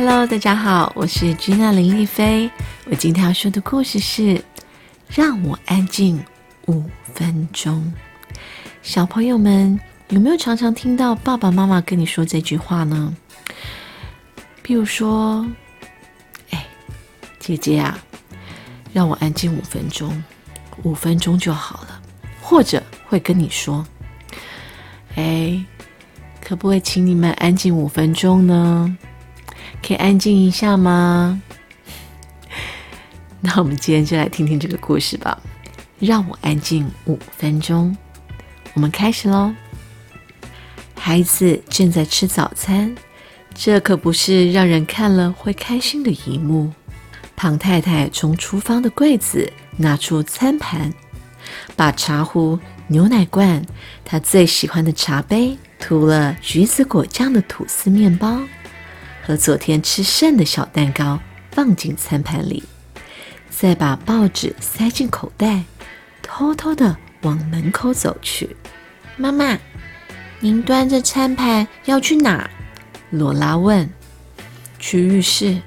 Hello，大家好，我是 Gina 林丽菲。我今天要说的故事是《让我安静五分钟》。小朋友们有没有常常听到爸爸妈妈跟你说这句话呢？比如说，哎，姐姐啊，让我安静五分钟，五分钟就好了。或者会跟你说，哎，可不可以请你们安静五分钟呢？可以安静一下吗？那我们今天就来听听这个故事吧。让我安静五分钟。我们开始喽。孩子正在吃早餐，这可不是让人看了会开心的一幕。胖太太从厨房的柜子拿出餐盘，把茶壶、牛奶罐、她最喜欢的茶杯、涂了橘子果酱的吐司面包。和昨天吃剩的小蛋糕放进餐盘里，再把报纸塞进口袋，偷偷的往门口走去。妈妈，您端着餐盘要去哪？罗拉问。去浴室。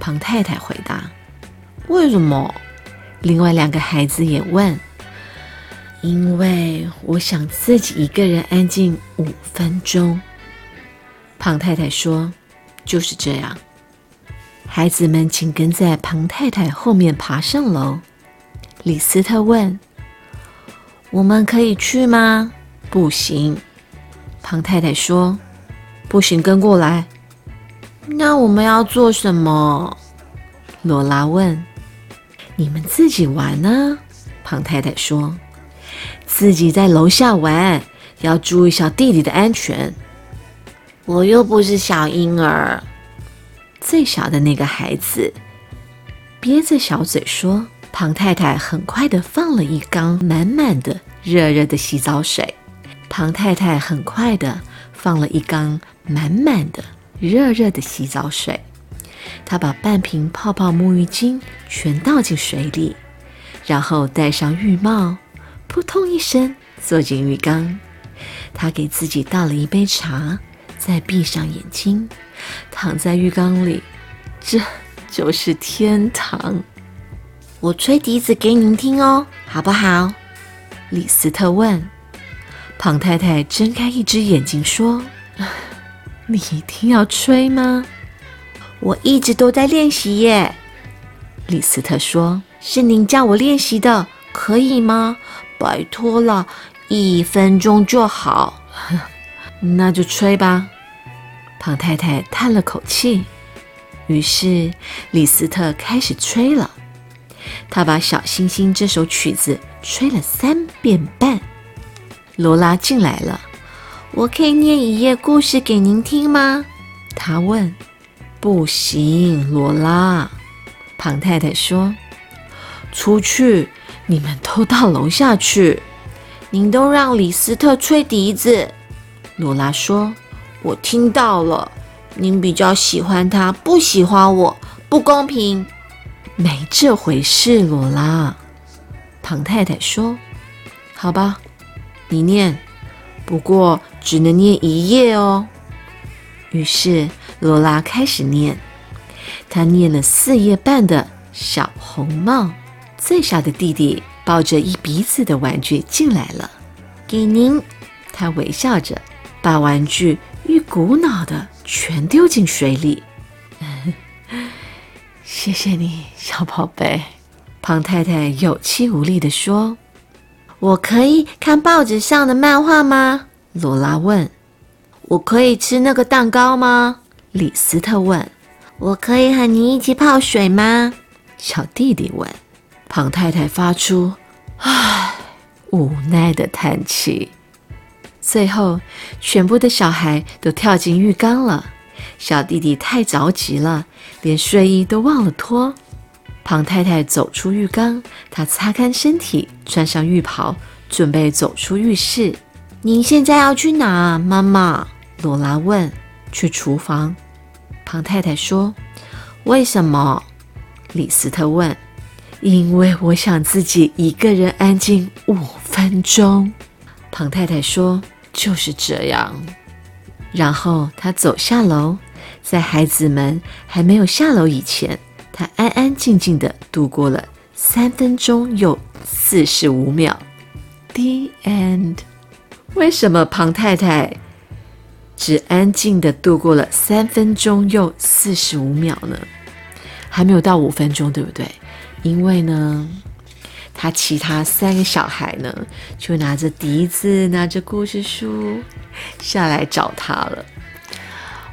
庞太太回答。为什么？另外两个孩子也问。因为我想自己一个人安静五分钟。庞太太说。就是这样，孩子们紧跟在庞太太后面爬上楼。李斯特问：“我们可以去吗？”“不行。”庞太太说。“不行，跟过来。”“那我们要做什么？”罗拉问。“你们自己玩呢。”庞太太说。“自己在楼下玩，要注意小弟弟的安全。”我又不是小婴儿，最小的那个孩子憋着小嘴说：“庞太太很快的放了一缸满满的热热的洗澡水。”庞太太很快的放了一缸满满的热热的洗澡水。她把半瓶泡泡沐浴巾全倒进水里，然后戴上浴帽，扑通一声坐进浴缸。她给自己倒了一杯茶。再闭上眼睛，躺在浴缸里，这就是天堂。我吹笛子给您听哦，好不好？李斯特问。胖太太睁开一只眼睛说：“ 你一定要吹吗？”我一直都在练习耶。李斯特说：“是您叫我练习的，可以吗？拜托了，一分钟就好。那就吹吧。”胖太太叹了口气，于是李斯特开始吹了。他把《小星星》这首曲子吹了三遍半。罗拉进来了，我可以念一页故事给您听吗？他问。不行，罗拉。胖太太说：“出去，你们都到楼下去。您都让李斯特吹笛子。”罗拉说。我听到了，您比较喜欢他，不喜欢我，不公平。没这回事，罗拉。庞太太说：“好吧，你念，不过只能念一页哦。”于是罗拉开始念，她念了四页半的小红帽。最小的弟弟抱着一鼻子的玩具进来了，给您。他微笑着把玩具。一股脑的全丢进水里。谢谢你，小宝贝。胖太太有气无力地说：“我可以看报纸上的漫画吗？”罗拉问。“我可以吃那个蛋糕吗？”李斯特问。“我可以和你一起泡水吗？”小弟弟问。胖太太发出“唉”无奈的叹气。最后，全部的小孩都跳进浴缸了。小弟弟太着急了，连睡衣都忘了脱。庞太太走出浴缸，她擦干身体，穿上浴袍，准备走出浴室。您现在要去哪，妈妈？罗拉问。去厨房。庞太太说。为什么？李斯特问。因为我想自己一个人安静五分钟。庞太太说。就是这样，然后他走下楼，在孩子们还没有下楼以前，他安安静静的度过了三分钟又四十五秒。The end。为什么庞太太只安静的度过了三分钟又四十五秒呢？还没有到五分钟，对不对？因为呢，他其他三个小孩呢，就拿着笛子、拿着故事书下来找他了。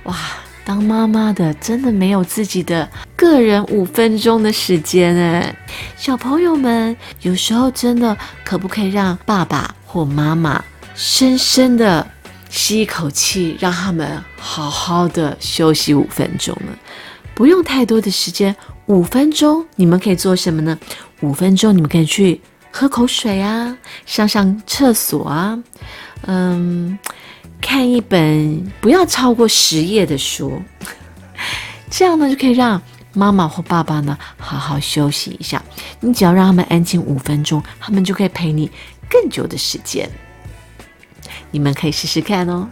哇！当妈妈的真的没有自己的个人五分钟的时间哎，小朋友们，有时候真的可不可以让爸爸或妈妈深深的吸一口气，让他们好好的休息五分钟呢？不用太多的时间，五分钟你们可以做什么呢？五分钟你们可以去喝口水啊，上上厕所啊，嗯。看一本不要超过十页的书，这样呢就可以让妈妈或爸爸呢好好休息一下。你只要让他们安静五分钟，他们就可以陪你更久的时间。你们可以试试看哦。